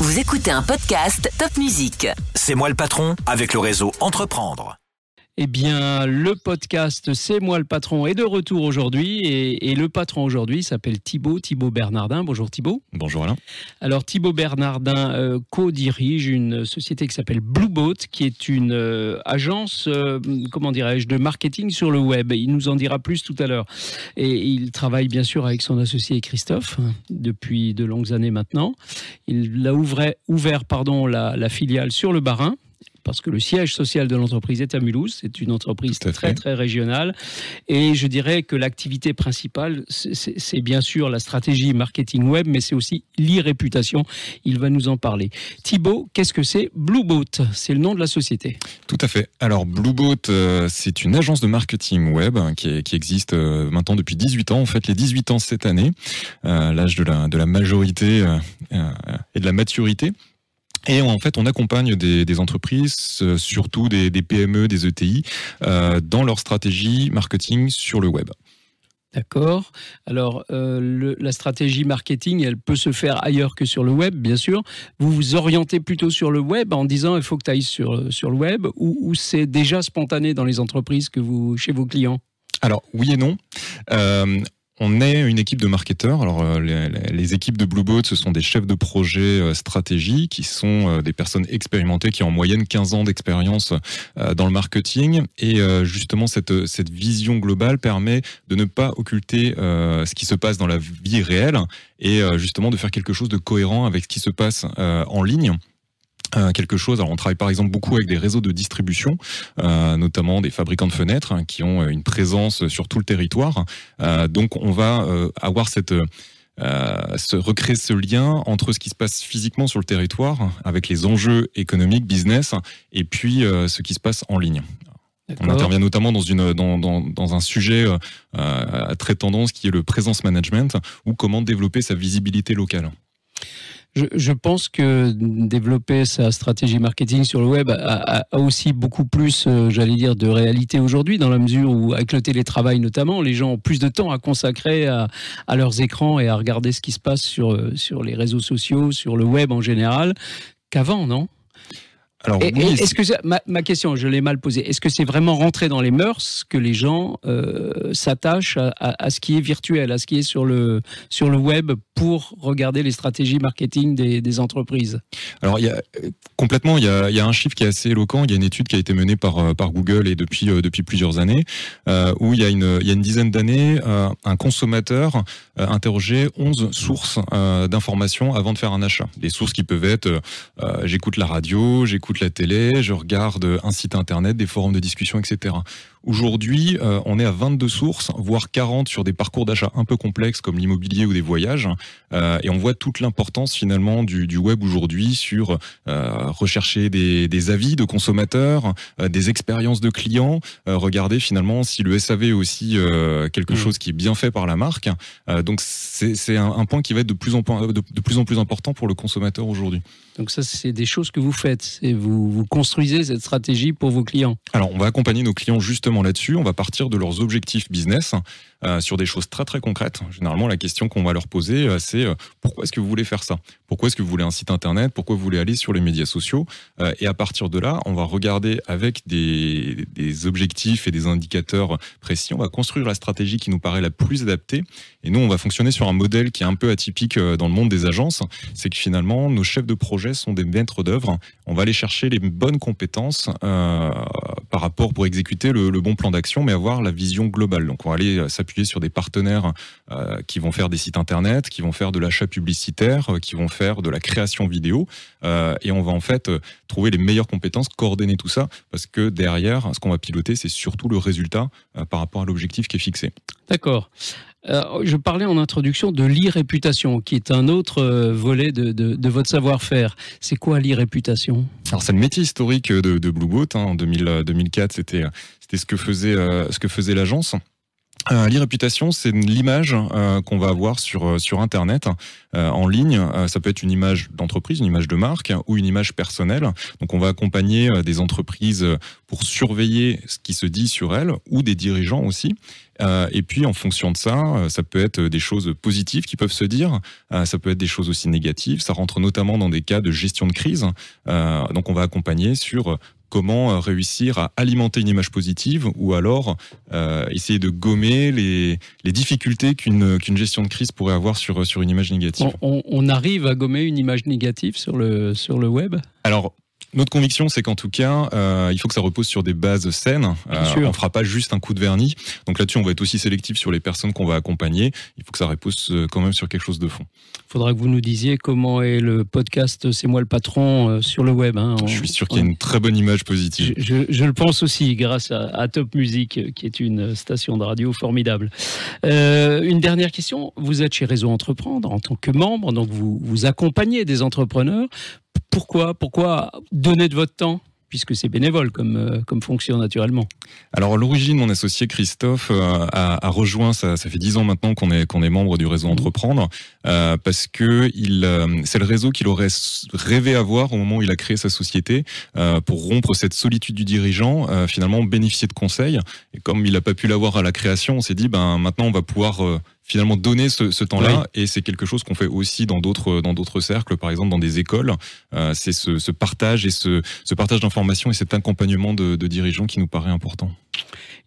Vous écoutez un podcast Top Music. C'est moi le patron avec le réseau Entreprendre. Eh bien, le podcast C'est moi le patron est de retour aujourd'hui et, le patron aujourd'hui s'appelle Thibaut, Thibaut Bernardin. Bonjour Thibaut. Bonjour Alain. Alors Thibaut Bernardin euh, co-dirige une société qui s'appelle Blueboat, qui est une euh, agence, euh, comment dirais-je, de marketing sur le web. Il nous en dira plus tout à l'heure. Et il travaille bien sûr avec son associé Christophe hein, depuis de longues années maintenant. Il a ouvert, ouvert pardon, la, la filiale sur le Barin parce que le siège social de l'entreprise est à Mulhouse. C'est une entreprise très, très régionale. Et je dirais que l'activité principale, c'est bien sûr la stratégie marketing web, mais c'est aussi l'e-réputation. Il va nous en parler. Thibaut, qu'est-ce que c'est Blueboat C'est le nom de la société. Tout à fait. Alors, Blueboat, euh, c'est une agence de marketing web hein, qui, existe euh, maintenant depuis 18 ans. En fait, les 18 ans cette année, euh, l'âge de la, de la majorité et de la maturité. Et en fait, on accompagne des, entreprises, euh, surtout des, PME, des ETI, euh, dans leur stratégie marketing sur le web. D'accord. Alors, euh, la stratégie marketing, elle peut se faire ailleurs que sur le web, bien sûr. Vous vous orientez plutôt sur le web en disant il faut que tu ailles sur, sur le web ou, c'est déjà spontané dans les entreprises que vous, chez vos clients? Alors oui et non. On est une équipe de marketeurs. Alors, euh, les, équipes de Blueboat, ce sont des chefs de projet euh, stratégie qui sont euh, des personnes expérimentées qui ont en moyenne 15 ans d'expérience dans le marketing. Et justement, cette, cette vision globale permet de ne pas occulter ce qui se passe dans la vie réelle et justement de faire quelque chose de cohérent avec ce qui se passe en ligne. Euh, quelque chose. Alors, on travaille par exemple beaucoup avec des réseaux de distribution, euh, notamment des fabricants de fenêtres hein, qui ont une présence sur tout le territoire. Euh, donc, on va avoir cette se recréer ce lien entre ce qui se passe physiquement sur le territoire, avec les enjeux économiques, business, et puis ce qui se passe en ligne. On intervient notamment dans, une, dans, dans, dans un sujet euh, très tendance qui est le présence management, ou comment développer sa visibilité locale. Je, pense que développer sa stratégie marketing sur le web a, aussi beaucoup plus, euh, j'allais dire, de réalité aujourd'hui, dans la mesure où, avec le télétravail notamment, les gens ont plus de temps à consacrer à, leurs écrans et à regarder ce qui se passe sur, euh, sur les réseaux sociaux, sur le web en général, qu'avant, non? Alors, est-ce que ma, question, je l'ai mal posée. Est-ce que c'est vraiment rentrer dans les mœurs que les gens euh, s'attachent à, ce qui est virtuel, à ce qui est sur le sur le web pour regarder les stratégies marketing des, entreprises? Alors, il y a, complètement, il y, a, il y, a, un chiffre qui est assez éloquent. Il y a une étude qui a été menée par, euh, par Google et depuis, euh, depuis plusieurs années, euh, où il y a une, il y a une dizaine d'années, un consommateur interrogeait 11 sources d'informations avant de faire un achat. Des sources qui peuvent être j'écoute la radio, j'écoute la télé, je regarde un site internet, des forums de discussion, etc. Aujourd'hui, euh, on est à 22 sources, voire 40 sur des parcours d'achat un peu complexes comme l'immobilier ou des voyages. Euh, et on voit toute l'importance finalement du, du web aujourd'hui sur euh, rechercher des, des, avis de consommateurs, des expériences de clients, regarder finalement si le SAV est aussi quelque mmh. chose qui est bien fait par la marque. donc c'est un, un, point qui va être de plus en, de, de plus en plus important pour le consommateur aujourd'hui. Donc ça, c'est des choses que vous faites et vous, vous construisez cette stratégie pour vos clients. Alors, on va accompagner nos clients justement là-dessus. On va partir de leurs objectifs business euh, sur des choses très très concrètes. Généralement, la question qu'on va leur poser, euh, c'est euh, pourquoi est-ce que vous voulez faire ça? Pourquoi est-ce que vous voulez un site internet? Pourquoi vous voulez aller sur les médias sociaux? Et à partir de là, on va regarder avec des, objectifs et des indicateurs précis, on va construire la stratégie qui nous paraît la plus adaptée. Et nous, on va fonctionner sur un modèle qui est un peu atypique dans le monde des agences. C'est que finalement, nos chefs de projet sont des maîtres d'œuvre. On va aller chercher les bonnes compétences par rapport pour exécuter le, le bon plan d'action, mais avoir la vision globale. Donc, on va aller s'appuyer sur des partenaires euh, qui vont faire des sites internet, qui vont faire de l'achat publicitaire, euh, qui vont faire de la création vidéo, euh, et on va en fait trouver les meilleures compétences, coordonner tout ça, parce que derrière, ce qu'on va piloter, c'est surtout le résultat par rapport à l'objectif qui est fixé. D'accord. je parlais en introduction de l'e-réputation, qui est un autre volet de, votre savoir-faire. C'est quoi l'e-réputation Alors c'est le métier historique de, de Blueboat. Hein. En 2000, 2004, c'était c'était ce que faisait l'agence. Euh, L'e-réputation, c'est l'image euh, qu'on va avoir sur, euh, sur Internet, euh, en ligne. Ça peut être une image d'entreprise, une image de marque ou une image personnelle. Donc on va accompagner des entreprises pour surveiller ce qui se dit sur elles ou des dirigeants aussi. Et puis en fonction de ça, ça peut être des choses positives qui peuvent se dire, ça peut être des choses aussi négatives. Ça rentre notamment dans des cas de gestion de crise. Donc on va accompagner sur comment euh, réussir à alimenter une image positive ou alors euh, essayer de gommer les, les difficultés qu'une gestion de crise pourrait avoir sur, sur une image négative. On, on- on arrive à gommer une image négative sur le, sur le web? Alors, notre conviction, c'est qu'en tout cas, euh, il faut que ça repose sur des bases saines. Euh, on fera pas juste un coup de vernis. Donc là-dessus, on va être aussi sélectif sur les personnes qu'on va accompagner. Il faut que ça repose euh, quand même sur quelque chose de fond. Il faudra que vous nous disiez comment est le podcast C'est moi le patron euh, sur le web. hein. On- Je suis sûr qu'il y a une très bonne image positive. Je, je- je le pense aussi, grâce à, à Top Music, qui est une station de radio formidable. Une dernière question. Vous êtes chez Réseau Entreprendre en tant que membre, donc vous, vous accompagnez des entrepreneurs. Pourquoi Pourquoi donner de votre temps Puisque c'est bénévole comme, euh, comme fonction naturellement. Alors à l'origine, mon associé Christophe euh, a, a rejoint, ça, ça fait dix ans maintenant qu'on est, qu'on est membre du réseau Entreprendre, euh, parce que il, euh, c'est le réseau qu'il aurait rêvé avoir au moment où il a créé sa société, pour rompre cette solitude du dirigeant, finalement bénéficier de conseils. Et comme il n'a pas pu l'avoir à la création, on s'est dit, ben maintenant on va pouvoir finalement donner ce, ce temps-là, et c'est quelque chose qu'on fait aussi dans d'autres dans d'autres cercles, par exemple dans des écoles. Euh, c'est ce, ce partage et ce, ce partage d'informations et cet accompagnement de, de dirigeants qui nous paraît important.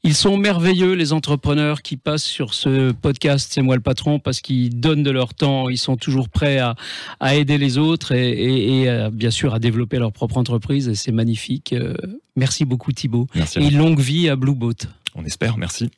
Ils sont merveilleux, les entrepreneurs qui passent sur ce podcast C'est moi le patron, parce qu'ils donnent de leur temps, ils sont toujours prêts à, à aider les autres et, et- et, euh, bien sûr à développer leur propre entreprise. Et c'est magnifique. Euh, Merci beaucoup Thibaut. Merci. Et longue vie à Blue Boat. On espère. Merci.